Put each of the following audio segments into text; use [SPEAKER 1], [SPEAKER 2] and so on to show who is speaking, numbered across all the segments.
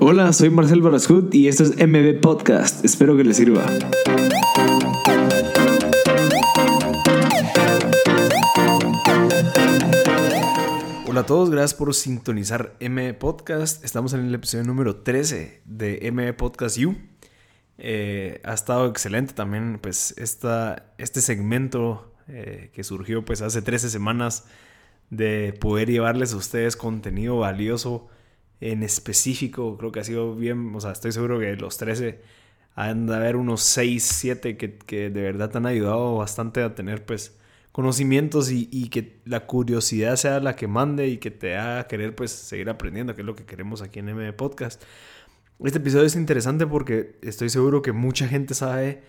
[SPEAKER 1] Hola, soy Marcel Barascut y esto es MB Podcast. Espero que les sirva. Hola a todos, gracias por sintonizar MB Podcast. Estamos en el episodio número 13 de MB Podcast U. Eh, ha estado excelente también pues esta, este segmento eh, que surgió pues hace 13 semanas de poder llevarles a ustedes contenido valioso en específico. Creo que ha sido bien, o sea, estoy seguro que los 13 han de haber unos 6, 7 que, que de verdad te han ayudado bastante a tener pues conocimientos y, y, que la curiosidad sea la que mande y que te haga querer pues seguir aprendiendo, que es lo que queremos aquí en M Podcast. Este episodio es interesante porque estoy seguro que mucha gente sabe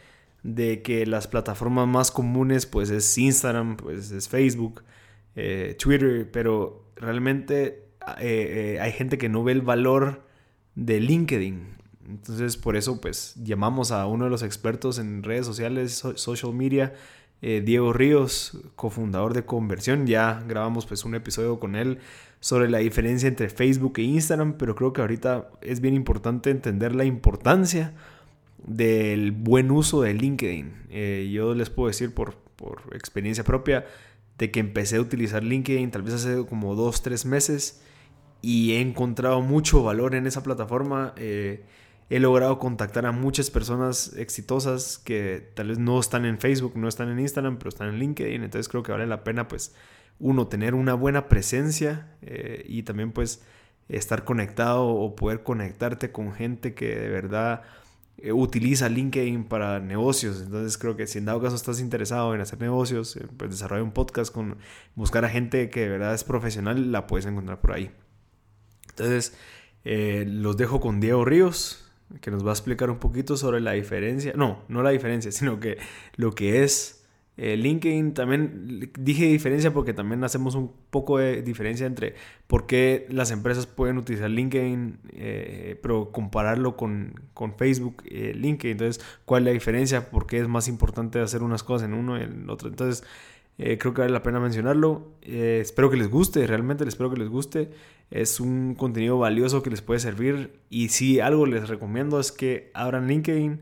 [SPEAKER 1] de que las plataformas más comunes pues es Instagram, pues es Facebook, eh, Twitter, pero realmente eh, eh, hay gente que no ve el valor de LinkedIn. Entonces por eso pues llamamos a uno de los expertos en redes sociales, social media, Diego Ríos, cofundador de Conversión. Ya grabamos pues un episodio con él sobre la diferencia entre Facebook e Instagram, pero creo que ahorita es bien importante entender la importancia del buen uso de LinkedIn. yo les puedo decir por, por experiencia propia, de que empecé a utilizar LinkedIn tal vez hace como dos, tres meses y he encontrado mucho valor en esa plataforma. Eh, he logrado contactar a muchas personas exitosas que tal vez no están en Facebook, no están en Instagram, pero están en LinkedIn. Entonces creo que vale la pena pues uno tener una buena presencia eh, y también pues estar conectado o poder conectarte con gente que de verdad eh, utiliza LinkedIn para negocios. Entonces creo que si en dado caso estás interesado en hacer negocios, pues desarrollar un podcast con buscar a gente que de verdad es profesional, la puedes encontrar por ahí. Entonces eh, los dejo con Diego Ríos, que nos va a explicar un poquito sobre la diferencia, no, no la diferencia, sino que lo que es eh, LinkedIn también dije diferencia porque también hacemos un poco de diferencia entre por qué las empresas pueden utilizar LinkedIn, eh, pero compararlo con, con Facebook, LinkedIn. Entonces, ¿cuál es la diferencia? ¿Por qué es más importante hacer unas cosas en uno y en el otro? Entonces, creo que vale la pena mencionarlo. espero que les guste, realmente les espero que les guste. Es un contenido valioso que les puede servir. Y si algo les recomiendo es que abran LinkedIn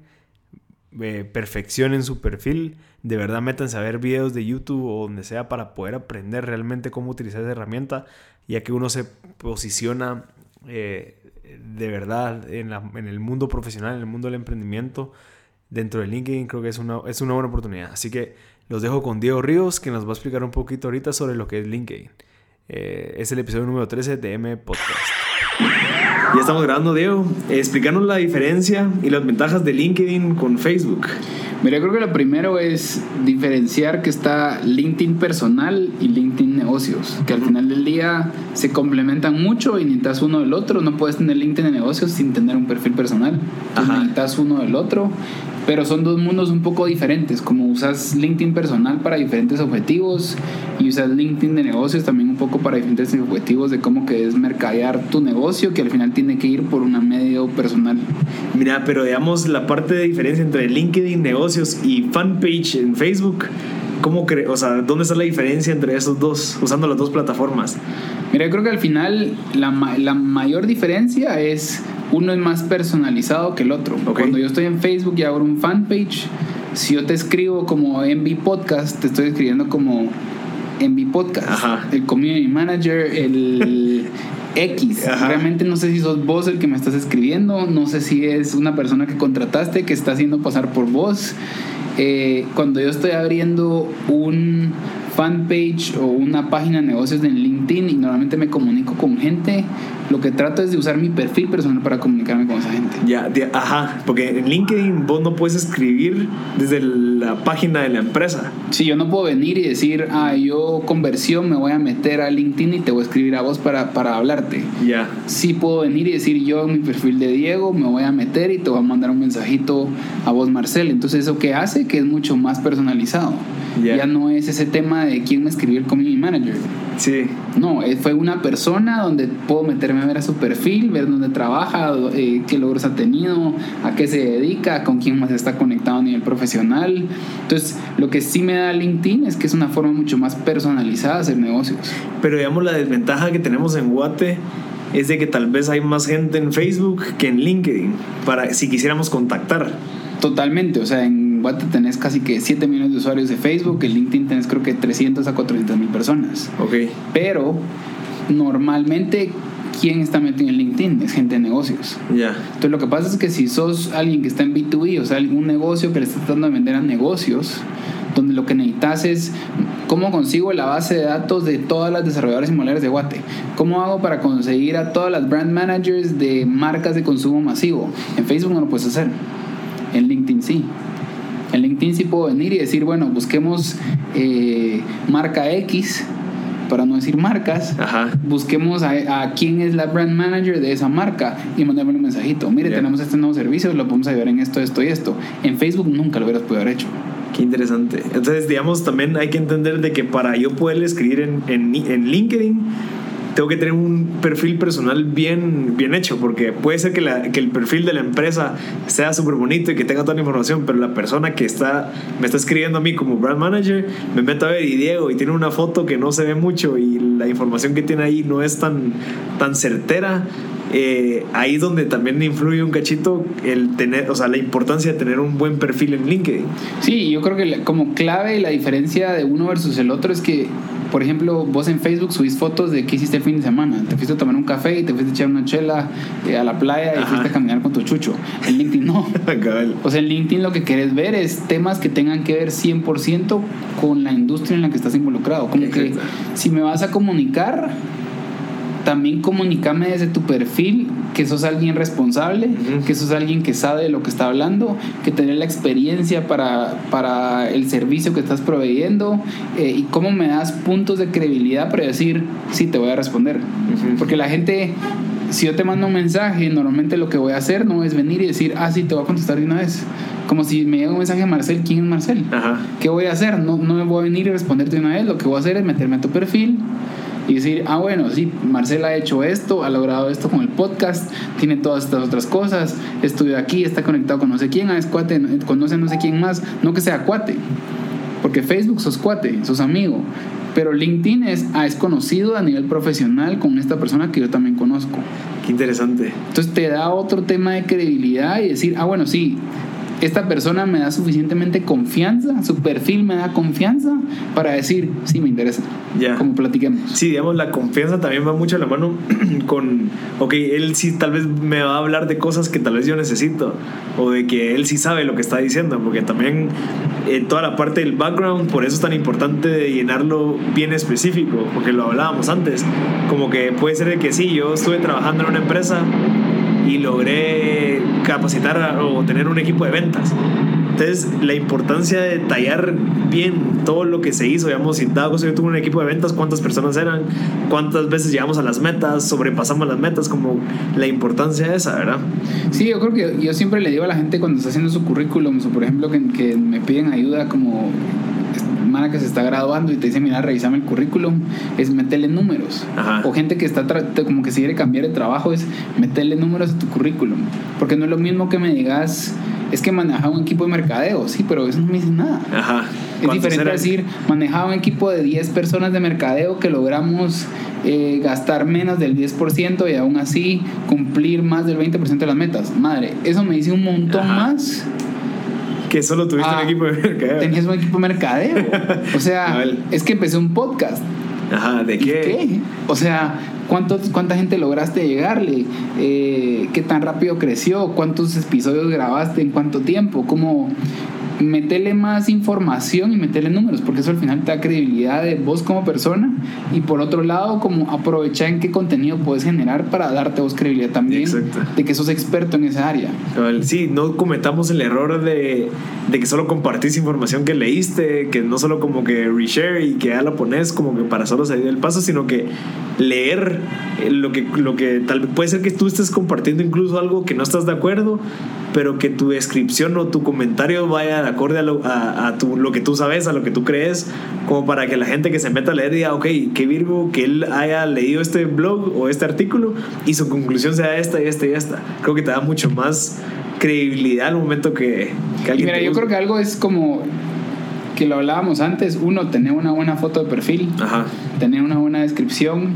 [SPEAKER 1] eh, perfeccionen su perfil, de verdad métanse a ver videos de YouTube o donde sea para poder aprender realmente cómo utilizar esa herramienta, ya que uno se posiciona eh, de verdad en, en, el mundo profesional, en el mundo del emprendimiento, dentro de LinkedIn, creo que es una, es una buena oportunidad. Así que los dejo con Diego Ríos, que nos va a explicar un poquito ahorita sobre lo que es LinkedIn. Eh, es el episodio número 13 de M Podcast. Ya estamos grabando, Diego. Explícanos la diferencia y las ventajas de LinkedIn con Facebook.
[SPEAKER 2] Mira, creo que lo primero es diferenciar que está LinkedIn personal y LinkedIn negocios, que al final del día se complementan mucho y necesitas uno del otro. No puedes tener LinkedIn de negocios sin tener un perfil personal. necesitas uno del otro pero son dos mundos un poco diferentes, como usas LinkedIn personal para diferentes objetivos y usas LinkedIn de negocios también un poco para diferentes objetivos de cómo que es mercadear tu negocio, que al final tiene que ir por una medio personal.
[SPEAKER 1] Mira, pero digamos la parte de diferencia entre LinkedIn negocios y fanpage en Facebook, ¿cómo o sea, dónde está la diferencia entre esos dos, usando las dos plataformas?
[SPEAKER 2] Mira, yo creo que al final la, la mayor diferencia es uno es más personalizado que el otro. Cuando yo estoy en Facebook y abro un fanpage, si yo te escribo como MV Podcast, te estoy escribiendo como MV Podcast. El Community Manager, el X. Realmente no sé si sos vos el que me estás escribiendo, no sé si es una persona que contrataste que está haciendo pasar por vos. Eh, cuando yo estoy abriendo un fanpage o una página de negocios en LinkedIn y normalmente me comunico con gente, lo que trato es de usar mi perfil personal para comunicarme con esa gente.
[SPEAKER 1] Ya, ajá, porque en LinkedIn vos no puedes escribir desde la página de la empresa.
[SPEAKER 2] Sí, yo no puedo venir y decir, ah, yo conversión me voy a meter a LinkedIn y te voy a escribir a vos para, para hablarte.
[SPEAKER 1] Ya.
[SPEAKER 2] Sí puedo venir y decir, yo en mi perfil de Diego me voy a meter y te voy a mandar un mensajito a vos, Marcel. Entonces, ¿eso qué hace? Que es mucho más personalizado. Ya no es ese tema de quién me escribió el community manager.
[SPEAKER 1] Sí.
[SPEAKER 2] No, eh, fue una persona donde puedo meterme a ver a su perfil, ver dónde trabaja, eh, qué logros ha tenido, a qué se dedica, con quién más está conectado a nivel profesional. Entonces, lo que sí me da LinkedIn es que es una forma mucho más personalizada de hacer negocios.
[SPEAKER 1] Pero digamos, la desventaja que tenemos en Guate es de que tal vez hay más gente en Facebook que en LinkedIn, para si quisiéramos contactar.
[SPEAKER 2] Totalmente, o sea, en WhatsApp tenés casi que 7 millones de usuarios de Facebook, en LinkedIn tenés creo que 300 a 400 mil personas.
[SPEAKER 1] Ok.
[SPEAKER 2] Pero normalmente, ¿quién está metido en LinkedIn? Es gente de negocios.
[SPEAKER 1] Ya.
[SPEAKER 2] Entonces lo que pasa es que si sos alguien que está en B2B, o sea, algún negocio que le está tratando de vender a negocios, donde lo que necesitas es cómo consigo la base de datos de todas las desarrolladoras inmobiliarias de Guate, cómo hago para conseguir a todas las brand managers de marcas de consumo masivo. En Facebook no lo puedes hacer, en LinkedIn sí. En LinkedIn sí puedo venir y decir, bueno, busquemos eh, marca X, para no decir marcas,
[SPEAKER 1] Ajá.
[SPEAKER 2] busquemos a, a quién es la brand manager de esa marca y mandarme un mensajito. Mire, tenemos este nuevo servicio, lo podemos ayudar en esto, esto y esto. En Facebook nunca lo hubieras podido haber hecho.
[SPEAKER 1] Qué interesante. Entonces, digamos, también hay que entender de que para yo poder escribir en, en, en LinkedIn, tengo que tener un perfil personal bien, bien hecho, porque puede ser que, la- que el perfil de la empresa sea súper bonito y que tenga toda la información, pero la persona que está, me está escribiendo a mí como brand manager, me meto a ver y Diego, y tiene una foto que no se ve mucho y la información que tiene ahí no es tan, tan certera. eh, ahí es donde también influye un cachito el tener, o sea, la importancia de tener un buen perfil en LinkedIn.
[SPEAKER 2] Sí, yo creo que como clave la diferencia de uno versus el otro es que, por ejemplo, vos en Facebook subís fotos de qué hiciste el fin de semana. Te fuiste a tomar un café y te fuiste a echar una chela eh, a la playa y
[SPEAKER 1] Ajá.
[SPEAKER 2] fuiste a caminar con tu chucho. En LinkedIn no. O sea, en LinkedIn lo que querés ver es temas que tengan que ver 100% con la industria en la que estás involucrado. Como que si me vas a comunicar, también comunícame desde tu perfil que sos alguien responsable, que sos alguien que sabe de lo que está hablando, que tenés la experiencia para, para el servicio que estás proveyendo eh, y cómo me das puntos de credibilidad para decir, sí, te voy a responder. Porque la gente, si yo te mando un mensaje, normalmente lo que voy a hacer no es venir y decir, ah, sí, te voy a contestar de una vez. Como si me llega un mensaje de Marcel, ¿quién es Marcel?
[SPEAKER 1] Ajá.
[SPEAKER 2] ¿Qué voy a hacer? No, no me voy a venir y responderte de una vez. Lo que voy a hacer es meterme a tu perfil y decir, ah, bueno, sí, Marcel ha hecho esto, ha logrado esto con el podcast, tiene todas estas otras cosas, estudió aquí, está conectado con no sé quién, ah, es cuate, conoce no sé quién más, no que sea cuate. Porque Facebook sos cuate, sos amigo. Pero LinkedIn es, ah, es conocido a nivel profesional con esta persona que yo también conozco.
[SPEAKER 1] Qué interesante.
[SPEAKER 2] Entonces te da otro tema de credibilidad y decir, ah, bueno, sí, esta persona me da suficientemente confianza, su perfil me da confianza para decir, sí, me interesa.
[SPEAKER 1] Ya.
[SPEAKER 2] Como platiquemos.
[SPEAKER 1] Sí, digamos, la confianza también va mucho a la mano con, ok, él sí tal vez me va a hablar de cosas que tal vez yo necesito, o de que él sí sabe lo que está diciendo, porque también eh, toda la parte del background, por eso es tan importante de llenarlo bien específico, porque lo hablábamos antes, como que puede ser de que sí, yo estuve trabajando en una empresa y logré capacitar o tener un equipo de ventas. Entonces, la importancia de detallar bien todo lo que se hizo, digamos, si caso yo tuve un equipo de ventas, cuántas personas eran, cuántas veces llegamos a las metas, sobrepasamos las metas, como la importancia de esa, ¿verdad?
[SPEAKER 2] Sí, yo creo que yo siempre le digo a la gente cuando está haciendo su currículum, o por ejemplo que, que me piden ayuda como hermana que se está graduando y te dice, mira, revisame el currículum, es meterle números.
[SPEAKER 1] Ajá.
[SPEAKER 2] O gente que está como que se quiere cambiar de trabajo, es meterle números a tu currículum. Porque no es lo mismo que me digas, es que manejaba un equipo de mercadeo, sí, pero eso no me dice nada.
[SPEAKER 1] Ajá.
[SPEAKER 2] Es
[SPEAKER 1] ¿Cuántos
[SPEAKER 2] diferente
[SPEAKER 1] eran?
[SPEAKER 2] decir, manejaba un equipo de 10 personas de mercadeo que logramos eh, gastar menos del 10% y aún así cumplir más del 20% de las metas. Madre, eso me dice un montón
[SPEAKER 1] Ajá.
[SPEAKER 2] más.
[SPEAKER 1] Que solo tuviste
[SPEAKER 2] Ah,
[SPEAKER 1] un equipo de mercadeo.
[SPEAKER 2] Tenías un equipo de mercadeo. O sea, es que empecé un podcast.
[SPEAKER 1] Ajá, ¿de
[SPEAKER 2] ¿Y
[SPEAKER 1] qué?
[SPEAKER 2] qué? O sea, ¿cuántos, ¿cuánta gente lograste llegarle? Eh, ¿Qué tan rápido creció? ¿Cuántos episodios grabaste en cuánto tiempo? ¿Cómo meterle más información y meterle números? Porque eso al final te da credibilidad de vos como persona. Y por otro lado, como aprovechar en qué contenido puedes generar para darte vos credibilidad también
[SPEAKER 1] Exacto.
[SPEAKER 2] de que sos experto en esa área.
[SPEAKER 1] Sí, no cometamos el error de, de que solo compartís información que leíste, que no solo como que reshare y que ya la pones como que para solo salir del paso, sino que leer eh, lo que, lo que tal vez puede ser que tú estés compartiendo incluso algo que no estás de acuerdo, pero que tu descripción o tu comentario vaya de acorde a, lo, a, a tu- lo que tú sabes, a lo que tú crees, como para que la gente que se meta a leer diga, ok, qué Virgo que él haya leído este blog o este artículo y su conclusión sea esta y esta y esta. Creo que te da mucho más credibilidad al momento que, que
[SPEAKER 2] Y
[SPEAKER 1] alguien...
[SPEAKER 2] mira,
[SPEAKER 1] te
[SPEAKER 2] yo creo que algo es como que lo hablábamos antes, uno, tener una buena foto de perfil,
[SPEAKER 1] Ajá,
[SPEAKER 2] tener una buena descripción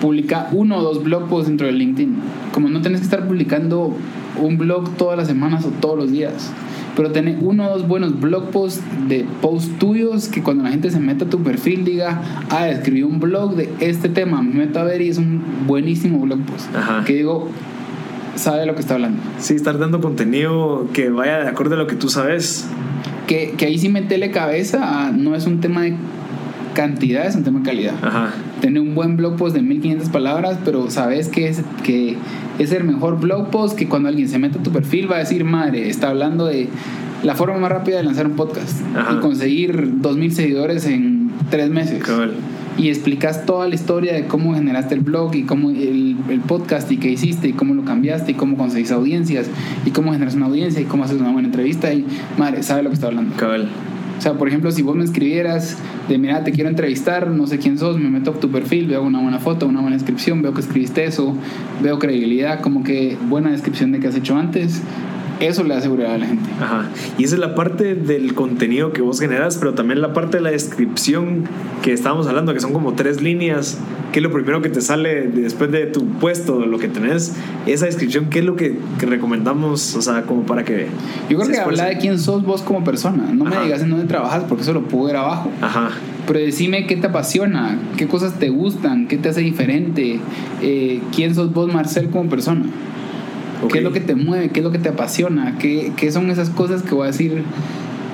[SPEAKER 2] publica uno o dos blog posts dentro de LinkedIn. Como no tenés que estar publicando un blog todas las semanas o todos los días. Pero tener uno o dos buenos blog posts de posts tuyos que cuando la gente se meta a tu perfil diga, ah, escribí un blog de este tema, me meto a ver y es un buenísimo blog post.
[SPEAKER 1] Ajá.
[SPEAKER 2] Que digo, sabe de lo que está hablando.
[SPEAKER 1] Sí, estar dando contenido que vaya de acuerdo a lo que tú sabes.
[SPEAKER 2] Que, que ahí sí metele cabeza, a- no es un tema de cantidad, es un tema de calidad.
[SPEAKER 1] Ajá.
[SPEAKER 2] Tener un buen blog post de 1500 palabras, pero sabes que es, que es el mejor blog post que cuando alguien se mete a tu perfil va a decir, madre, está hablando de la forma más rápida de lanzar un podcast
[SPEAKER 1] Ajá.
[SPEAKER 2] y conseguir 2000 seguidores en tres meses. Y explicas toda la historia de cómo generaste el blog y cómo el, el podcast y qué hiciste y cómo lo cambiaste y cómo conseguís audiencias y cómo generas una audiencia y cómo haces una buena entrevista y madre, sabe lo que está hablando. O sea, por ejemplo, si vos me escribieras de, mira, te quiero entrevistar, no sé quién sos, me meto a tu perfil, veo una buena foto, una buena descripción, veo que escribiste eso, veo credibilidad, como que buena descripción de que has hecho antes, eso le da seguridad a la gente.
[SPEAKER 1] Ajá. Y esa es la parte del contenido que vos generas, pero también la parte de la descripción que estábamos hablando, que son como tres líneas, que es lo primero que te sale después de tu puesto, lo que tenés. Esa descripción, ¿qué es lo que, que recomendamos? O sea, como para que...
[SPEAKER 2] Yo creo que habla de quién sos vos como persona, no me
[SPEAKER 1] Ajá.
[SPEAKER 2] digas en dónde trabajas porque eso lo puedo ver abajo.
[SPEAKER 1] Ajá.
[SPEAKER 2] Pero decime qué te apasiona, qué cosas te gustan, qué te hace diferente, eh, quién sos vos, Marcel, como persona.
[SPEAKER 1] Ok.
[SPEAKER 2] ¿Qué es lo que te mueve? ¿Qué es lo que te apasiona? ¿Qué, qué son esas cosas que voy a decir?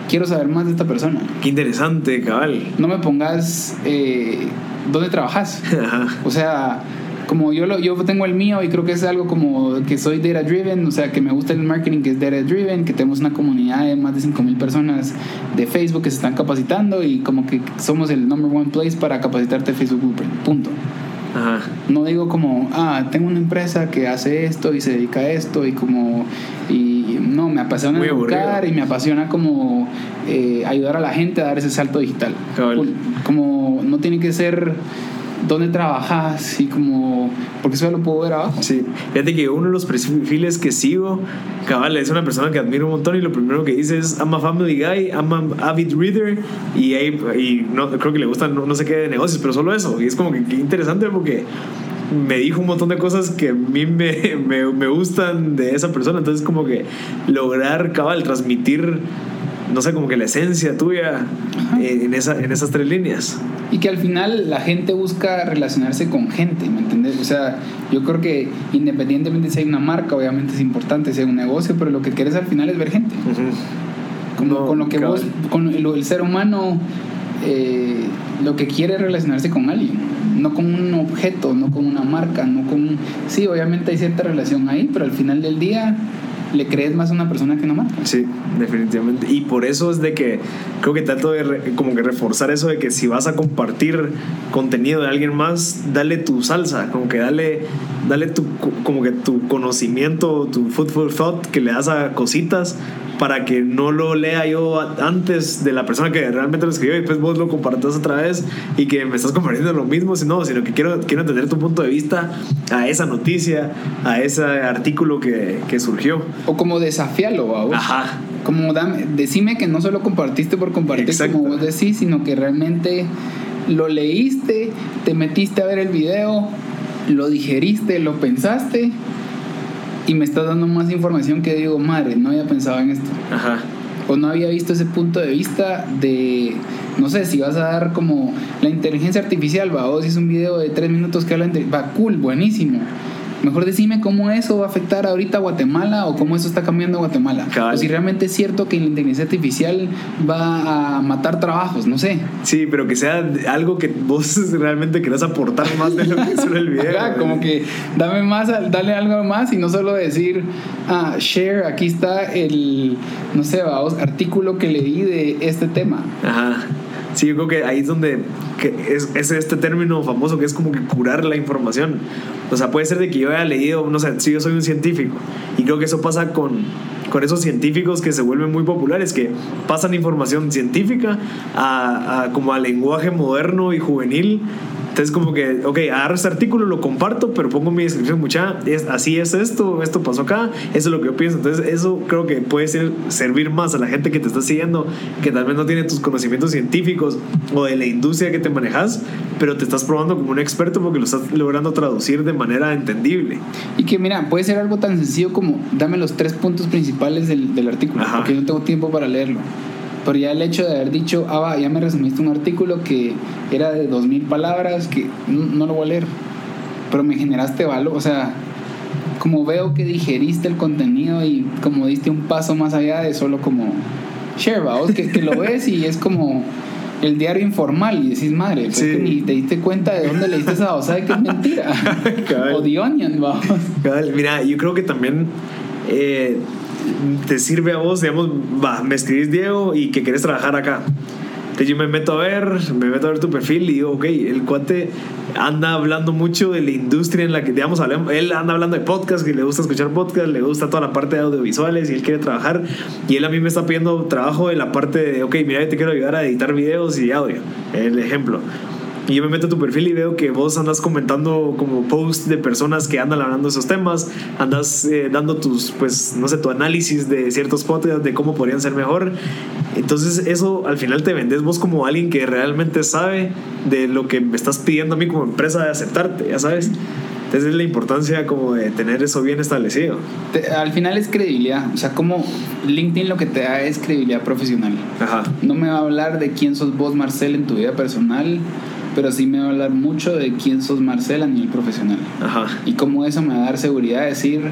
[SPEAKER 2] Quiero saber más de esta persona.
[SPEAKER 1] Qué interesante, cabal.
[SPEAKER 2] No me pongas eh, dónde trabajas. O sea, como yo, lo, yo tengo el mío y creo que es algo como que soy data driven, o sea, que me gusta el marketing que es data driven, que tenemos una comunidad de más de 5.000 personas de Facebook que se están capacitando y como que somos el number one place para capacitarte Facebook Blueprint. Punto.
[SPEAKER 1] Ajá.
[SPEAKER 2] No digo como, ah, tengo una empresa que hace esto y se dedica a esto y como, y no, me apasiona
[SPEAKER 1] Muy
[SPEAKER 2] educar y me apasiona como eh, ayudar a la gente a dar ese salto digital.
[SPEAKER 1] Cabal.
[SPEAKER 2] Como no tiene que ser dónde trabajas y como, porque eso ya lo puedo ver abajo.
[SPEAKER 1] Sí, fíjate que uno de los perfiles que sigo, cabal, es una persona que admiro un montón y lo primero que dice es I'm a family guy, I'm an avid reader y, ahí- y no, creo que le gustan no, no sé qué de negocios, pero solo eso. Y es como que, qué interesante porque me dijo un montón de cosas que a mí me, me, me gustan de esa persona. Entonces como que lograr, cabal, transmitir, no sé, como que la esencia tuya eh, en, esa, en esas tres líneas.
[SPEAKER 2] Y que al final la gente busca relacionarse con gente, ¿me entiendes? O sea, yo creo que independientemente si hay una marca, obviamente es importante, si hay un negocio, pero lo que quieres al final es ver gente. Como
[SPEAKER 1] No,
[SPEAKER 2] con lo que vos, con el, el ser humano, eh, lo que quiere es relacionarse con alguien, no con un objeto, no con una marca, no con... Sí, obviamente hay cierta relación ahí, pero al final del día le crees más a una persona que una marca.
[SPEAKER 1] Sí, definitivamente. Y por eso es de que creo que trato de re- como que reforzar eso de que si vas a compartir contenido de alguien más, dale tu salsa, como que dale, dale tu, como que tu conocimiento, tu food for thought que le das a cositas para que no lo lea yo antes de la persona que realmente lo escribió y después vos lo compartas otra vez y que me estás compartiendo lo mismo, sino, sino que quiero, quiero entender tu punto de vista a esa noticia, a ese artículo que, que surgió.
[SPEAKER 2] O como desafiarlo, ¿va vos?
[SPEAKER 1] Ajá.
[SPEAKER 2] Como dame, decime que no solo compartiste por compartir
[SPEAKER 1] Exacto.
[SPEAKER 2] como vos decís, sino que realmente lo leíste, te metiste a ver el video, lo digeriste, lo pensaste y me estás dando más información que digo, madre, no había pensado en esto.
[SPEAKER 1] Ajá.
[SPEAKER 2] O no había visto ese punto de vista de, no sé, si vas a dar como la inteligencia artificial, va, vos es un video de tres minutos que habla de, va, cool, buenísimo. Mejor decime cómo eso va a afectar ahorita a Guatemala o cómo eso está cambiando a Guatemala.
[SPEAKER 1] Cabal.
[SPEAKER 2] O si realmente es cierto que la inteligencia artificial va a matar trabajos, no sé.
[SPEAKER 1] Sí, pero que sea algo que vos realmente querás aportar más de lo que solo el video.
[SPEAKER 2] Ajá, como que dame más, dale algo más y no solo decir, ah, share, aquí está el, no sé, vamos, artículo que leí de este tema.
[SPEAKER 1] Ajá. Sí, yo creo que ahí es donde que es, es este término famoso que es como que curar la información. O sea, puede ser de que yo haya leído, no sé, si yo soy un científico y creo que eso pasa con, con esos científicos que se vuelven muy populares, que pasan información científica a, a como a lenguaje moderno y juvenil Entonces como que, ok, agarro este artículo, lo comparto, pero pongo mi descripción mucha, es, así es esto, esto pasó acá, eso es lo que yo pienso. Entonces eso creo que puede ser, servir más a la gente que te está siguiendo, que tal vez no tiene tus conocimientos científicos o de la industria que te manejas, pero te estás probando como un experto porque lo estás logrando traducir de manera entendible.
[SPEAKER 2] Y que mira, puede ser algo tan sencillo como dame los tres puntos principales del, del artículo,
[SPEAKER 1] Ajá.
[SPEAKER 2] porque yo no tengo tiempo para leerlo. Pero ya el hecho de haber dicho, ah, va, ya me resumiste un artículo que era de dos mil palabras, que no, no lo voy a leer, pero me generaste valor, o sea, como veo que digeriste el contenido y como diste un paso más allá de solo como share, que, que lo ves y es como el diario informal y decís, madre, pues
[SPEAKER 1] Sí.
[SPEAKER 2] que ni te diste cuenta de dónde leíste esa o de que es mentira. O The Onion, vamos.
[SPEAKER 1] Mira, yo creo que también eh, te sirve a vos, digamos, va, me escribís Diego y que querés trabajar acá. Entonces yo me meto a ver, me meto a ver tu perfil y digo, ok, el cuate anda hablando mucho de la industria en la que, digamos, él anda hablando de podcast, que le gusta escuchar podcast, le gusta toda la parte de audiovisuales y él quiere trabajar. Y él a mí me está pidiendo trabajo en la parte de, ok, mira, yo te quiero ayudar a editar videos y audio, el ejemplo. Y yo me meto a tu perfil y veo que vos andas comentando como posts de personas que andan hablando de esos temas, andas eh, dando tus, pues, no sé, tu análisis de ciertos podcasts, de cómo podrían ser mejor. Entonces eso al final te vendes vos como alguien que realmente sabe de lo que me estás pidiendo a mí como empresa de aceptarte, ya sabes. Entonces es la importancia como de tener eso bien establecido.
[SPEAKER 2] Te- al final es credibilidad. O sea, como LinkedIn lo que te da es credibilidad profesional.
[SPEAKER 1] Ajá.
[SPEAKER 2] No me va a hablar de quién sos vos, Marcel, en tu vida personal, pero sí me va a hablar mucho de quién sos Marcel a nivel profesional.
[SPEAKER 1] Ajá.
[SPEAKER 2] Y cómo eso me va a dar seguridad de decir,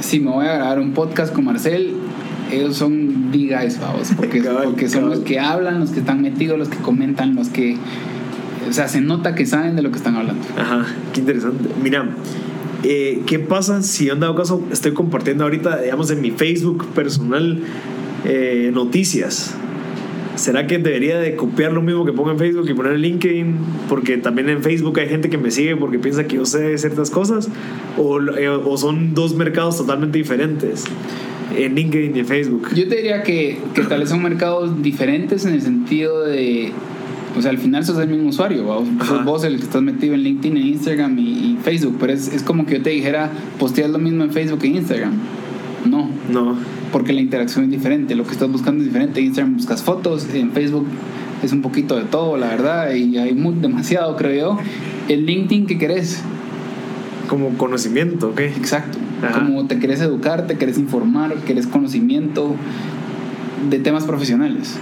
[SPEAKER 2] si me voy a grabar un podcast con Marcel, ellos son big guys, vamos, porque, porque son los que hablan, los que están metidos, los que comentan, los que... O sea, se nota que saben de lo que están hablando.
[SPEAKER 1] Ajá, qué interesante. Mira, eh, ¿qué pasa si en dado caso estoy compartiendo ahorita, digamos, en mi Facebook personal eh, noticias? ¿Será que debería de copiar lo mismo que pongo en Facebook y poner en LinkedIn? Porque también en Facebook hay gente que me sigue porque piensa que yo sé ciertas cosas. ¿O, eh, o son dos mercados totalmente diferentes? En LinkedIn y en Facebook.
[SPEAKER 2] Yo te diría que, que tal vez son mercados diferentes en el sentido de. O sea, al final sos el mismo usuario, ¿va? Sos vos el que estás metido en LinkedIn, en Instagram y, y Facebook, pero es, es como que yo te dijera, posteas lo mismo en Facebook en Instagram. No,
[SPEAKER 1] No.
[SPEAKER 2] Porque la interacción es diferente, lo que estás buscando es diferente. En Instagram buscas fotos, en Facebook es un poquito de todo, la verdad, y hay muy, demasiado, creo yo. En LinkedIn, ¿qué querés?
[SPEAKER 1] Como conocimiento, ¿ok?
[SPEAKER 2] Exacto.
[SPEAKER 1] Ajá.
[SPEAKER 2] Como te querés educar, te querés informar, querés conocimiento de temas profesionales.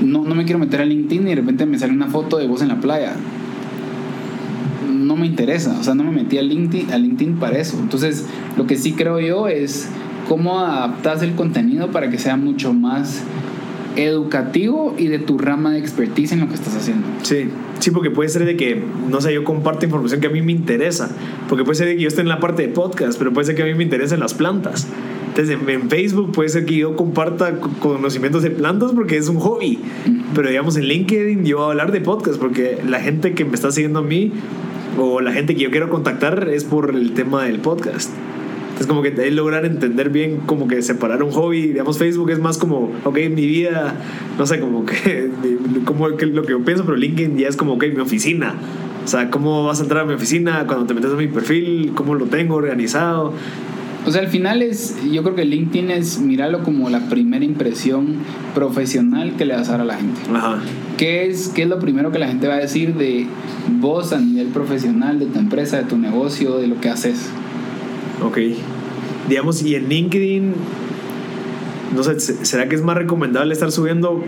[SPEAKER 2] No, no me quiero meter a LinkedIn y de repente me sale una foto de vos en la playa. No me interesa, o sea, no me metí a LinkedIn, a LinkedIn para eso. Entonces, lo que sí creo yo es cómo adaptas el contenido para que sea mucho más educativo y de tu rama de expertise en lo que estás haciendo.
[SPEAKER 1] Sí, sí, porque puede ser de que, no sé, yo comparto información que a mí me interesa. Porque puede ser de que yo esté en la parte de podcast, pero puede ser que a mí me interesen las plantas. Entonces, en, Facebook puede ser que yo comparta co- conocimientos de plantas porque es un hobby. Pero digamos, en LinkedIn yo voy a hablar de podcast porque la gente que me está siguiendo a mí o la gente que yo quiero contactar es por el tema del podcast. Es como que es lograr entender bien, como que separar un hobby. Digamos, Facebook es más como, ok, mi vida, no sé, como que, como que lo que yo pienso, pero LinkedIn ya es como, ok, mi oficina. O sea, ¿cómo vas a entrar a mi oficina cuando te metes a mi perfil? ¿Cómo lo tengo organizado?
[SPEAKER 2] O sea, al final es, yo creo que LinkedIn es mirarlo como la primera impresión profesional que le vas a dar a la gente.
[SPEAKER 1] Ajá.
[SPEAKER 2] ¿Qué es, ¿Qué es lo primero que la gente va a decir de vos a nivel profesional, de tu empresa, de tu negocio, de lo que haces?
[SPEAKER 1] Ok. Digamos, y en LinkedIn, no sé, ¿se- ¿será que es más recomendable estar subiendo?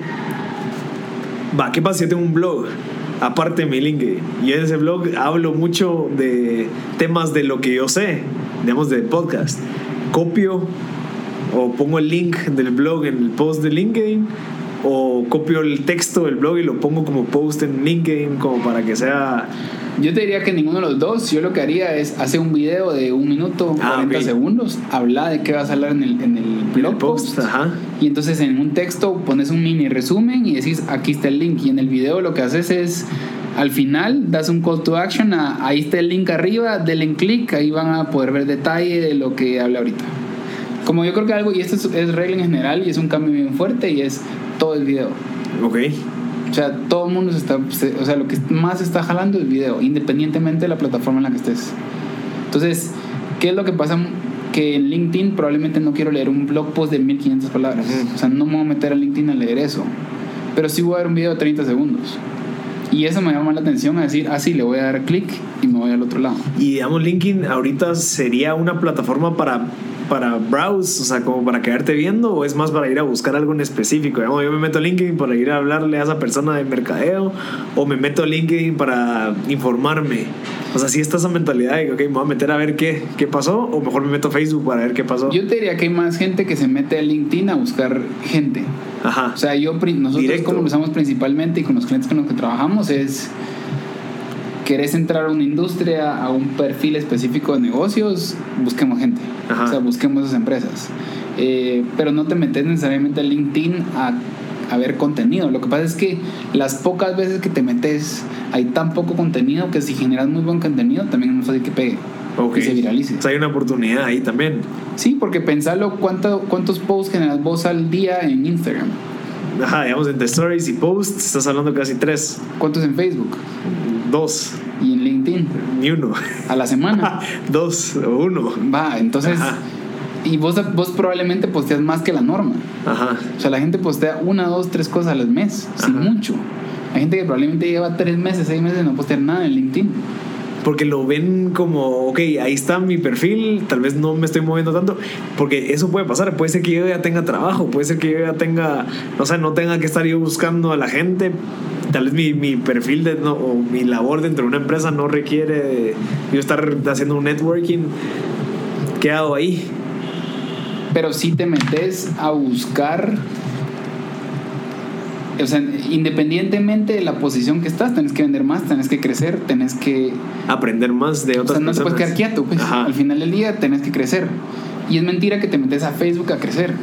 [SPEAKER 1] Va, ¿qué pasa si yo tengo un blog? Aparte de mi LinkedIn. Y en ese blog hablo mucho de temas de lo que yo sé, digamos, de podcast. Copio o pongo el link del blog en el post de LinkedIn o copio el texto del blog y lo pongo como post en LinkedIn como para que sea
[SPEAKER 2] Yo te diría que ninguno de los dos. Yo lo que haría es hacer un video de un minuto,
[SPEAKER 1] Ah,
[SPEAKER 2] 40
[SPEAKER 1] ok.
[SPEAKER 2] segundos, hablar de qué vas a hablar en el, en el blog
[SPEAKER 1] el post,
[SPEAKER 2] post.
[SPEAKER 1] ajá.
[SPEAKER 2] Y entonces en un texto pones un mini resumen y decís, aquí está el link. Y en el video lo que haces es, al final, das un call to action, a, ahí está el link arriba, denle en clic, ahí van a poder ver detalle de lo que hablé ahorita. Como yo creo que algo, y esto es, es regla en general y es un cambio bien fuerte y es todo el video.
[SPEAKER 1] Ok.
[SPEAKER 2] O sea, todo el mundo se está, o sea, lo que más se está jalando es video, independientemente de la plataforma en la que estés. Entonces, ¿qué es lo que pasa? Que en LinkedIn probablemente no quiero leer un blog post de 1500 palabras. O sea, no me voy a meter a LinkedIn a leer eso. Pero sí voy a ver un video de 30 segundos. Y eso me llama la atención a decir, ah, sí, le voy a dar clic y me voy al otro lado.
[SPEAKER 1] Y digamos, LinkedIn ahorita sería una plataforma para, para browse, o sea, como para quedarte viendo, o es más para ir a buscar algo en específico. Digamos, yo me meto a LinkedIn para ir a hablarle a esa persona de mercadeo, o me meto a LinkedIn para informarme. O sea, si está esa mentalidad de que, ok, me voy a meter a ver qué, qué pasó, o mejor me meto a Facebook para ver qué pasó.
[SPEAKER 2] Yo te diría que hay más gente que se mete a LinkedIn a buscar gente.
[SPEAKER 1] Ajá.
[SPEAKER 2] O sea, yo, nosotros
[SPEAKER 1] Directo.
[SPEAKER 2] como lo usamos principalmente y con los clientes con los que trabajamos es, querés entrar a una industria, a un perfil específico de negocios, busquemos gente.
[SPEAKER 1] Ajá.
[SPEAKER 2] O sea, busquemos esas empresas. Eh, pero no te metes necesariamente a LinkedIn a, a ver contenido. Lo que pasa es que las pocas veces que te metes hay tan poco contenido que si generas muy buen contenido también es fácil que pegue.
[SPEAKER 1] Ok.
[SPEAKER 2] Que se viralice.
[SPEAKER 1] O sea, hay una oportunidad ahí también.
[SPEAKER 2] Sí, porque pensalo cuánto, cuántos posts generas vos al día en Instagram.
[SPEAKER 1] Ajá, digamos, entre stories y posts, estás hablando casi tres,
[SPEAKER 2] ¿Cuántos en Facebook?
[SPEAKER 1] Dos,
[SPEAKER 2] Y en LinkedIn.
[SPEAKER 1] ni uno.
[SPEAKER 2] A la semana.
[SPEAKER 1] dos o uno.
[SPEAKER 2] Va, entonces.
[SPEAKER 1] Ajá.
[SPEAKER 2] Y vos, vos probablemente posteas más que la norma.
[SPEAKER 1] Ajá.
[SPEAKER 2] O sea, la gente postea una, dos, tres cosas al mes, sin
[SPEAKER 1] Ajá.
[SPEAKER 2] mucho. Hay gente que probablemente lleva tres meses, seis meses no postear nada en LinkedIn.
[SPEAKER 1] Porque lo ven como, ok, ahí está mi perfil, tal vez no me estoy moviendo tanto, porque eso puede pasar, puede ser que yo ya tenga trabajo, puede ser que yo ya tenga, o sea, no tenga que estar yo buscando a la gente, tal vez mi, mi perfil de, no, o mi labor dentro de una empresa no requiere yo estar haciendo un networking, ¿qué hago ahí?
[SPEAKER 2] Pero si te metes a buscar. O sea, independientemente de la posición que estás, tenés que vender más, tenés que crecer, tenés que
[SPEAKER 1] Aprender más de
[SPEAKER 2] O
[SPEAKER 1] otras
[SPEAKER 2] sea, no te puedes
[SPEAKER 1] personas.
[SPEAKER 2] quedar quieto, pues.
[SPEAKER 1] Ajá.
[SPEAKER 2] Al final del día tenés que crecer. Y es mentira que te metes a Facebook a crecer.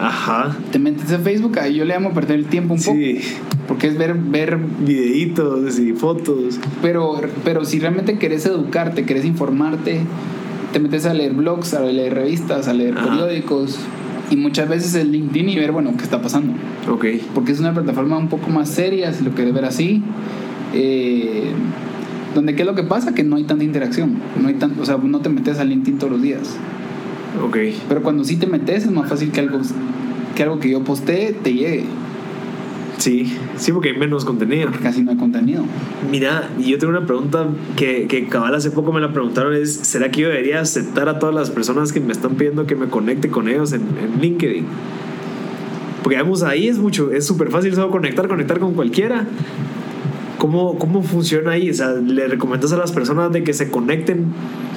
[SPEAKER 1] Ajá.
[SPEAKER 2] Te metes a Facebook, ahí yo le llamo perder el tiempo un poco.
[SPEAKER 1] Sí,
[SPEAKER 2] Porque es ver, ver
[SPEAKER 1] videitos y fotos.
[SPEAKER 2] pero, pero si realmente querés educarte, querés informarte, te metes a leer blogs, a leer revistas, a leer
[SPEAKER 1] Ajá.
[SPEAKER 2] periódicos. Y muchas veces el LinkedIn y ver, bueno, qué está pasando.
[SPEAKER 1] Ok.
[SPEAKER 2] Porque es una plataforma un poco más seria, si lo quieres ver así. Eh, donde qué es lo que pasa, que no hay tanta interacción. No hay tan, o sea, no te metes a LinkedIn todos los días.
[SPEAKER 1] Ok.
[SPEAKER 2] Pero cuando sí te metes es más fácil que algo que, algo que yo postee te llegue.
[SPEAKER 1] Sí, sí, porque hay menos contenido.
[SPEAKER 2] Porque casi no hay contenido.
[SPEAKER 1] Mira, yo tengo una pregunta que, que cabal hace poco me la preguntaron, es, ¿será que yo debería aceptar a todas las personas que me están pidiendo que me conecte con ellos en, en LinkedIn? Porque vamos, ahí es mucho, es súper fácil solo conectar, conectar con cualquiera. ¿Cómo, ¿Cómo funciona ahí? O sea, ¿le recomiendas a las personas de que se conecten?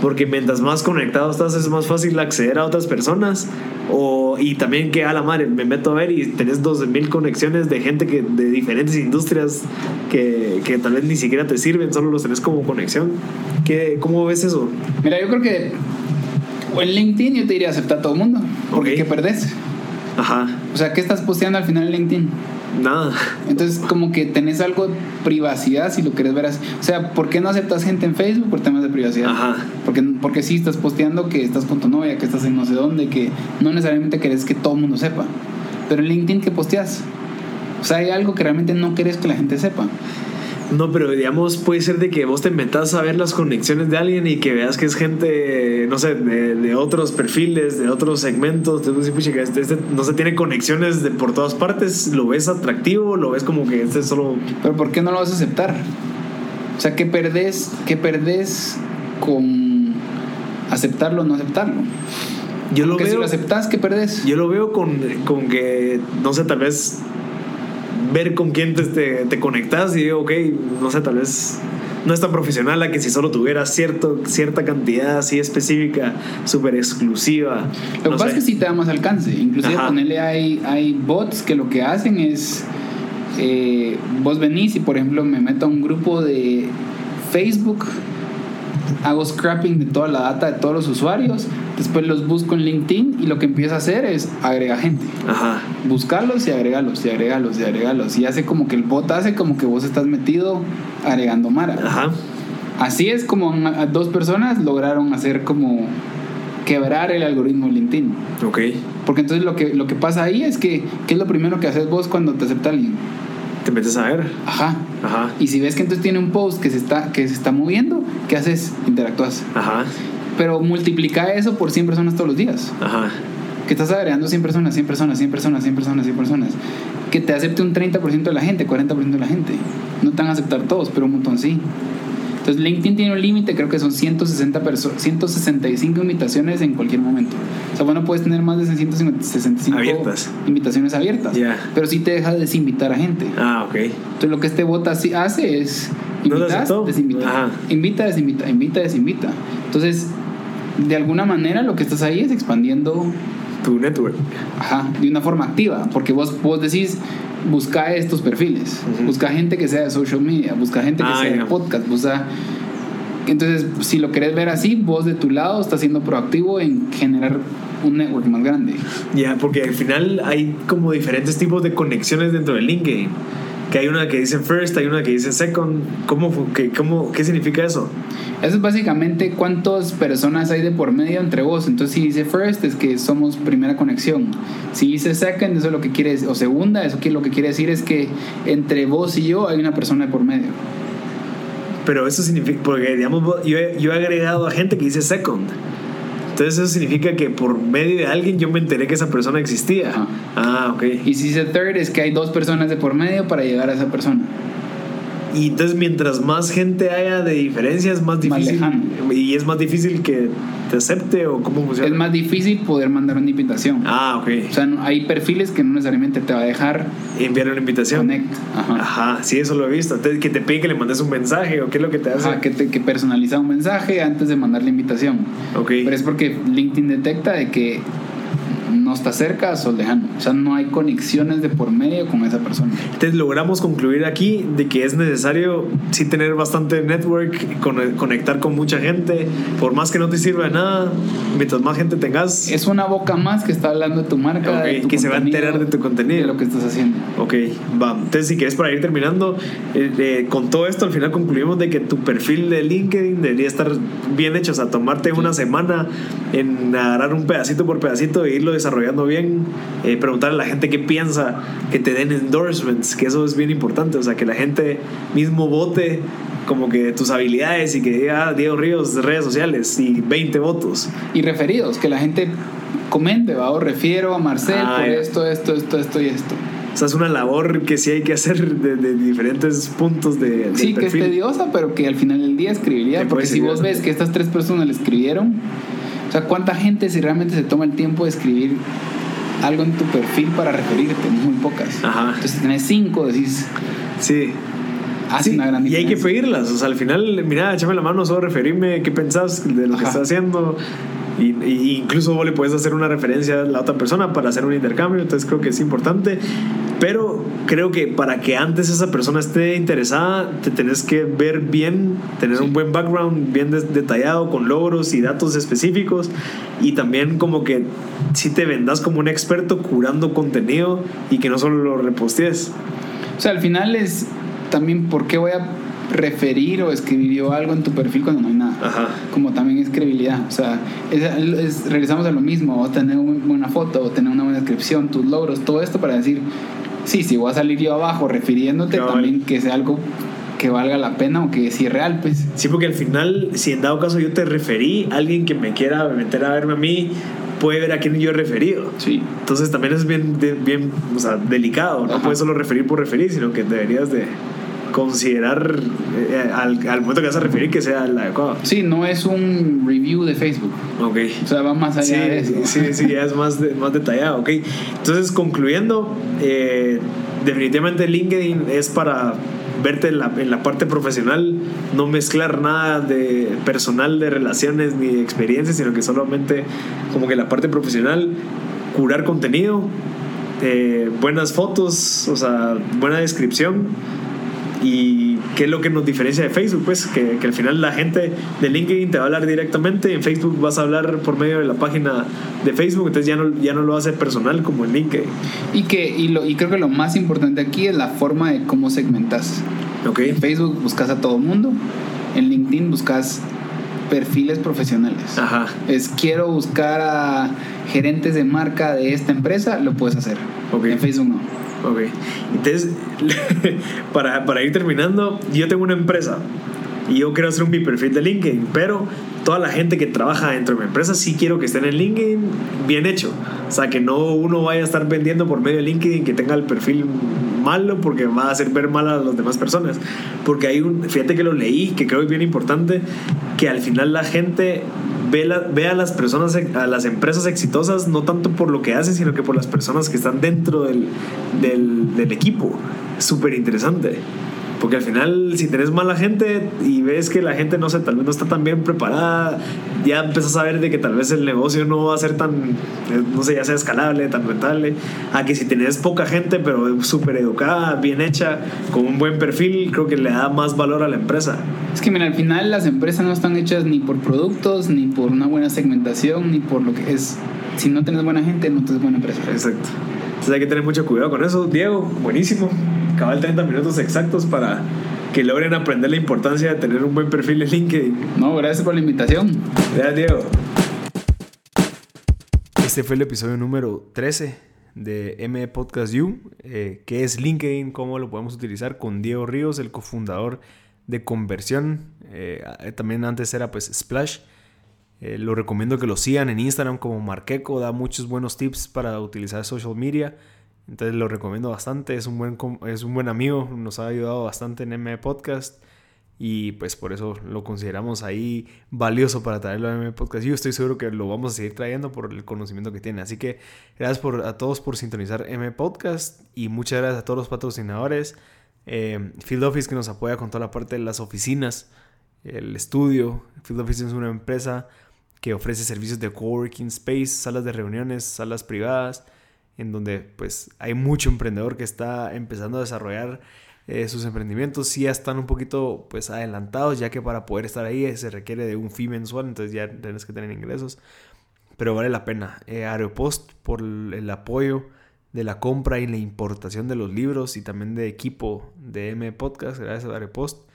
[SPEAKER 1] Porque mientras más conectado estás es más fácil acceder a otras personas. O, y también que a la madre, me meto a ver y tenés 12.000 conexiones de gente que, de diferentes industrias que, que tal vez ni siquiera te sirven, solo los tenés como conexión. ¿Qué, ¿Cómo ves eso?
[SPEAKER 2] Mira, yo creo que en LinkedIn yo te diría aceptar a todo el mundo. Porque
[SPEAKER 1] Ok.
[SPEAKER 2] ¿qué perdés?
[SPEAKER 1] Ajá,
[SPEAKER 2] O sea, ¿qué estás posteando al final en LinkedIn?
[SPEAKER 1] Nada.
[SPEAKER 2] Entonces, como que tenés algo de privacidad si lo quieres ver así. O sea, ¿por qué no aceptas gente en Facebook por temas de privacidad?
[SPEAKER 1] Ajá.
[SPEAKER 2] Porque, porque sí estás posteando que estás con tu novia, que estás en no sé dónde, que no necesariamente querés que todo el mundo sepa. Pero en LinkedIn, ¿qué posteas? O sea, hay algo que realmente no querés que la gente sepa.
[SPEAKER 1] No, pero digamos, puede ser de que vos te metas a ver las conexiones de alguien y que veas que es gente, no sé, de, de otros perfiles, de otros segmentos. Entonces, pucha, que este, este no se tiene conexiones de por todas partes. Lo ves atractivo, lo ves como que este es solo.
[SPEAKER 2] Pero ¿por qué no lo vas a aceptar? O sea, ¿qué perdés, qué perdés con aceptarlo o no aceptarlo?
[SPEAKER 1] Yo lo
[SPEAKER 2] Porque si
[SPEAKER 1] veo.
[SPEAKER 2] lo aceptás, ¿qué perdés?
[SPEAKER 1] Yo lo veo con, con que, no sé, tal vez ver con quién te, te, te conectas y digo, ok, no sé, tal vez no es tan profesional a que si solo tuvieras cierto, cierta cantidad así específica, súper exclusiva.
[SPEAKER 2] Lo que
[SPEAKER 1] no
[SPEAKER 2] pasa es que sí te da más alcance. Inclusive
[SPEAKER 1] Ajá.
[SPEAKER 2] ponerle hay, hay bots que lo que hacen es eh, vos venís y por ejemplo me meto a un grupo de Facebook, hago scrapping de toda la data de todos los usuarios, después los busco en LinkedIn y lo que empiezo a hacer es agregar gente.
[SPEAKER 1] Ajá.
[SPEAKER 2] Buscarlos y agregarlos y agregarlos y agregarlos. Y hace como que el bot hace como que vos estás metido agregando Mara.
[SPEAKER 1] Ajá.
[SPEAKER 2] Así es como dos personas lograron hacer como quebrar el algoritmo LinkedIn.
[SPEAKER 1] Ok.
[SPEAKER 2] Porque entonces lo que, lo que pasa ahí es que, ¿qué es lo primero que haces vos cuando te acepta alguien?
[SPEAKER 1] Te metes a ver.
[SPEAKER 2] Ajá.
[SPEAKER 1] Ajá.
[SPEAKER 2] Y si ves que entonces tiene un post que se está, que se está moviendo, ¿qué haces? Interactúas.
[SPEAKER 1] Ajá.
[SPEAKER 2] Pero multiplica eso por 100 personas todos los días.
[SPEAKER 1] Ajá.
[SPEAKER 2] Que estás agregando 100 personas, 100 personas, 100 personas, 100 personas, 100 personas. Que te acepte un 30% de la gente, 40% de la gente. No te van a aceptar todos, pero un montón sí. Entonces LinkedIn tiene un límite, creo que son 160 personas, 165 invitaciones en cualquier momento. O sea, bueno, puedes tener más de 165
[SPEAKER 1] Abiertas.
[SPEAKER 2] invitaciones abiertas.
[SPEAKER 1] Ya.
[SPEAKER 2] Pero sí te deja desinvitar a gente.
[SPEAKER 1] Ah, ok.
[SPEAKER 2] Entonces lo que este bot hace es
[SPEAKER 1] ¿No
[SPEAKER 2] invitas,
[SPEAKER 1] aceptó?
[SPEAKER 2] desinvita,
[SPEAKER 1] Ajá.
[SPEAKER 2] invita, desinvita, invita, desinvita. Entonces, de alguna manera lo que estás ahí es expandiendo
[SPEAKER 1] Tu network.
[SPEAKER 2] ajá, de una forma activa, porque vos, vos decís, busca estos perfiles, busca gente que sea de social media, busca gente que
[SPEAKER 1] Ah,
[SPEAKER 2] sea de podcast, busca... Entonces, si lo querés ver así, vos de tu lado estás siendo proactivo en generar un network más grande.
[SPEAKER 1] Ya, porque al final hay como diferentes tipos de conexiones dentro del LinkedIn. Que hay una que dice first, hay una que dice second. ¿Cómo, qué, cómo, ¿Qué significa eso?
[SPEAKER 2] Eso es básicamente cuántas personas hay de por medio entre vos. Entonces, si dice first, es que somos primera conexión. Si dice second, eso es lo que quiere decir. O segunda, eso que lo que quiere decir es que entre vos y yo hay una persona de por medio.
[SPEAKER 1] Pero eso significa, porque digamos, yo yo he agregado a gente que dice second. Entonces eso significa que por medio de alguien yo me enteré que esa persona existía.
[SPEAKER 2] Ajá.
[SPEAKER 1] Ah, ok.
[SPEAKER 2] Y si dice third, es que hay dos personas de por medio para llegar a esa persona.
[SPEAKER 1] Y entonces mientras más gente haya de diferencia es más difícil. y es más difícil que te acepte o cómo funciona.
[SPEAKER 2] Es más difícil poder mandar una invitación.
[SPEAKER 1] Ah, ok.
[SPEAKER 2] O sea, no- hay perfiles que no necesariamente te va a dejar
[SPEAKER 1] Enviar una invitación.
[SPEAKER 2] connect. Ajá.
[SPEAKER 1] Ajá, sí, eso lo he visto. Entonces, que te pide que le mandes un mensaje o qué es lo que te hace.
[SPEAKER 2] Ajá, que, te, que personaliza un mensaje antes de mandar la invitación.
[SPEAKER 1] Ok.
[SPEAKER 2] Pero es porque LinkedIn detecta de que está cerca o lejano. O sea, no hay conexiones de por medio con esa persona.
[SPEAKER 1] Entonces logramos concluir aquí de que es necesario sí tener bastante network, con- conectar con mucha gente, por más que no te sirva de nada, mientras más gente tengas.
[SPEAKER 2] Es una boca más que está hablando de tu marca,
[SPEAKER 1] Ok,
[SPEAKER 2] de tu
[SPEAKER 1] que se va a enterar de tu contenido.
[SPEAKER 2] de lo que estás haciendo.
[SPEAKER 1] Ok, va. Entonces, si quieres, para ir terminando, eh, eh, con todo esto, al final concluimos de que tu perfil de LinkedIn debería estar bien hecho. O sea, tomarte una semana en agarrar un pedacito por pedacito e irlo desarrollando bien. eh, preguntarle a la gente qué piensa, que te den endorsements, que eso es bien importante. O sea, que la gente mismo vote como que tus habilidades y que diga ah, Diego Ríos de redes sociales y 20 votos.
[SPEAKER 2] Y referidos, que la gente comente, va, o refiero a Marcel
[SPEAKER 1] Ah,
[SPEAKER 2] por
[SPEAKER 1] ya.
[SPEAKER 2] esto, esto, esto, esto y esto.
[SPEAKER 1] O sea, es una labor que sí hay que hacer de, de diferentes puntos de,
[SPEAKER 2] Sí, que es
[SPEAKER 1] perfil.
[SPEAKER 2] tediosa, pero que al final del día escribiría.
[SPEAKER 1] Que
[SPEAKER 2] Porque si vos ves que estas tres personas le escribieron, sea, ¿cuánta gente si realmente se toma el tiempo de escribir algo en tu perfil para referirte? Muy pocas.
[SPEAKER 1] Ajá.
[SPEAKER 2] Entonces, si tenés cinco, decís,
[SPEAKER 1] Sí.
[SPEAKER 2] hace
[SPEAKER 1] Sí,
[SPEAKER 2] una gran
[SPEAKER 1] y hay que
[SPEAKER 2] diferencia.
[SPEAKER 1] pedirlas. O sea, al final, mira, échame la mano, solo referirme qué pensás de lo que está haciendo. Y, y incluso vos le puedes hacer una referencia a la otra persona para hacer un intercambio. Entonces creo que es importante. Pero creo que para que antes esa persona esté interesada, te tenés que ver bien, tener
[SPEAKER 2] Sí.
[SPEAKER 1] un buen background bien detallado con logros y datos específicos. Y también como que si te vendas como un experto curando contenido y que no solo lo repostees.
[SPEAKER 2] O sea, al final es también por qué voy a referir o escribir yo algo en tu perfil cuando no hay nada.
[SPEAKER 1] Ajá.
[SPEAKER 2] Como también es credibilidad. O sea, es- es- regresamos a lo mismo, o tener una buena foto, o tener una buena descripción, tus logros, todo esto para decir, sí, si voy a salir yo abajo refiriéndote,
[SPEAKER 1] Cabal.
[SPEAKER 2] también que sea algo que valga la pena o que sí es real, pues.
[SPEAKER 1] Sí, porque al final, si en dado caso yo te referí, alguien que me quiera meter a verme a mí, puede ver a quién yo he referido.
[SPEAKER 2] Sí.
[SPEAKER 1] Entonces también es bien, bien o sea, delicado. No
[SPEAKER 2] Ajá.
[SPEAKER 1] puedes solo referir por referir, sino que deberías de considerar eh, al, al momento que vas a referir que sea el adecuado.
[SPEAKER 2] Sí, no es un review de Facebook.
[SPEAKER 1] Ok.
[SPEAKER 2] O sea, va más allá
[SPEAKER 1] Sí,
[SPEAKER 2] de eso.
[SPEAKER 1] sí, sí, ya es más, de- más detallado, ok. Entonces, concluyendo, eh, definitivamente LinkedIn es para verte en la, en la parte profesional, no mezclar nada de personal, de relaciones ni de experiencias, sino que solamente como que la parte profesional, curar contenido, eh, buenas fotos, o sea, buena descripción y qué es lo que nos diferencia de Facebook, pues que, que al final la gente de LinkedIn te va a hablar directamente, en Facebook vas a hablar por medio de la página de Facebook, entonces ya no, ya no lo hace personal como en LinkedIn.
[SPEAKER 2] Y, que, y, lo, y creo que lo más importante aquí es la forma de cómo segmentas.
[SPEAKER 1] Ok,
[SPEAKER 2] En Facebook buscas a todo mundo, en LinkedIn buscas perfiles profesionales.
[SPEAKER 1] ajá,
[SPEAKER 2] Es quiero buscar a gerentes de marca de esta empresa, lo puedes hacer.
[SPEAKER 1] Ok.
[SPEAKER 2] En Facebook no.
[SPEAKER 3] Ok. Entonces, para, para ir terminando, yo tengo una empresa y yo quiero hacer un mi perfil de LinkedIn, pero toda la gente que trabaja dentro de mi empresa sí quiero que estén en LinkedIn bien hecho. O sea, que no uno vaya a estar vendiendo por medio de LinkedIn que tenga el perfil malo porque va a hacer ver mal a las demás personas. Porque hay un, fíjate que lo leí, que creo que es bien importante, que al final la gente ve, a las personas, a las empresas exitosas, no tanto por lo que hacen, sino que por las personas que están dentro del, del, del equipo. Súper interesante. Porque al final, si tenés mala gente y ves que la gente, no sé, tal vez no está tan bien preparada, ya empiezas a ver de que tal vez el negocio no va a ser tan, eh, no sé, ya sea escalable, tan rentable. A que si tenés poca gente, pero súper educada, bien hecha, con un buen perfil, creo que le da más valor a la empresa.
[SPEAKER 2] Es que, mira, al final las empresas no están hechas ni por productos, ni por una buena segmentación, ni por lo que es. Si no tenés buena gente, no tenés buena empresa.
[SPEAKER 3] Exacto. Entonces hay que tener mucho cuidado con eso. Diego, buenísimo cabal 30 minutos exactos para que logren aprender la importancia de tener un buen perfil en LinkedIn.
[SPEAKER 2] No, gracias por la invitación.
[SPEAKER 3] Gracias, Diego.
[SPEAKER 1] Este fue el episodio número 13 de M Podcast U, eh, que es LinkedIn, cómo lo podemos utilizar con Diego Ríos, el cofundador de Conversión. Eh, también antes era pues Splash. Eh, lo recomiendo que lo sigan en Instagram como Marqueco, da muchos buenos tips para utilizar social media. Entonces lo recomiendo bastante, es un buen, es un buen amigo, nos ha ayudado bastante en M Podcast y pues por eso lo consideramos ahí valioso para traerlo a M Podcast. Yo estoy seguro que lo vamos a seguir trayendo por el conocimiento que tiene. Así que gracias por, a todos por sintonizar M Podcast y muchas gracias a todos los patrocinadores. Eh, Field Office que nos apoya con toda la parte de las oficinas, el estudio. Field Office es una empresa que ofrece servicios de coworking space, salas de reuniones, salas privadas en donde pues hay mucho emprendedor que está empezando a desarrollar eh, sus emprendimientos. Sí ya están un poquito pues adelantados, ya que para poder estar ahí se requiere de un fee mensual, entonces ya tienes que tener ingresos. Pero vale la pena. Eh, Aeropost por el apoyo de la compra y la importación de los libros y también de equipo de M Podcast, gracias a Aeropost.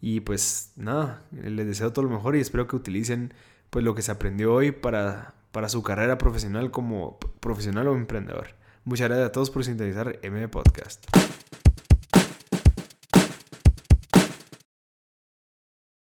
[SPEAKER 1] Y pues nada, les deseo todo lo mejor y espero que utilicen pues lo que se aprendió hoy para para su carrera profesional como profesional o emprendedor. Muchas gracias a todos por sintonizar M Podcast.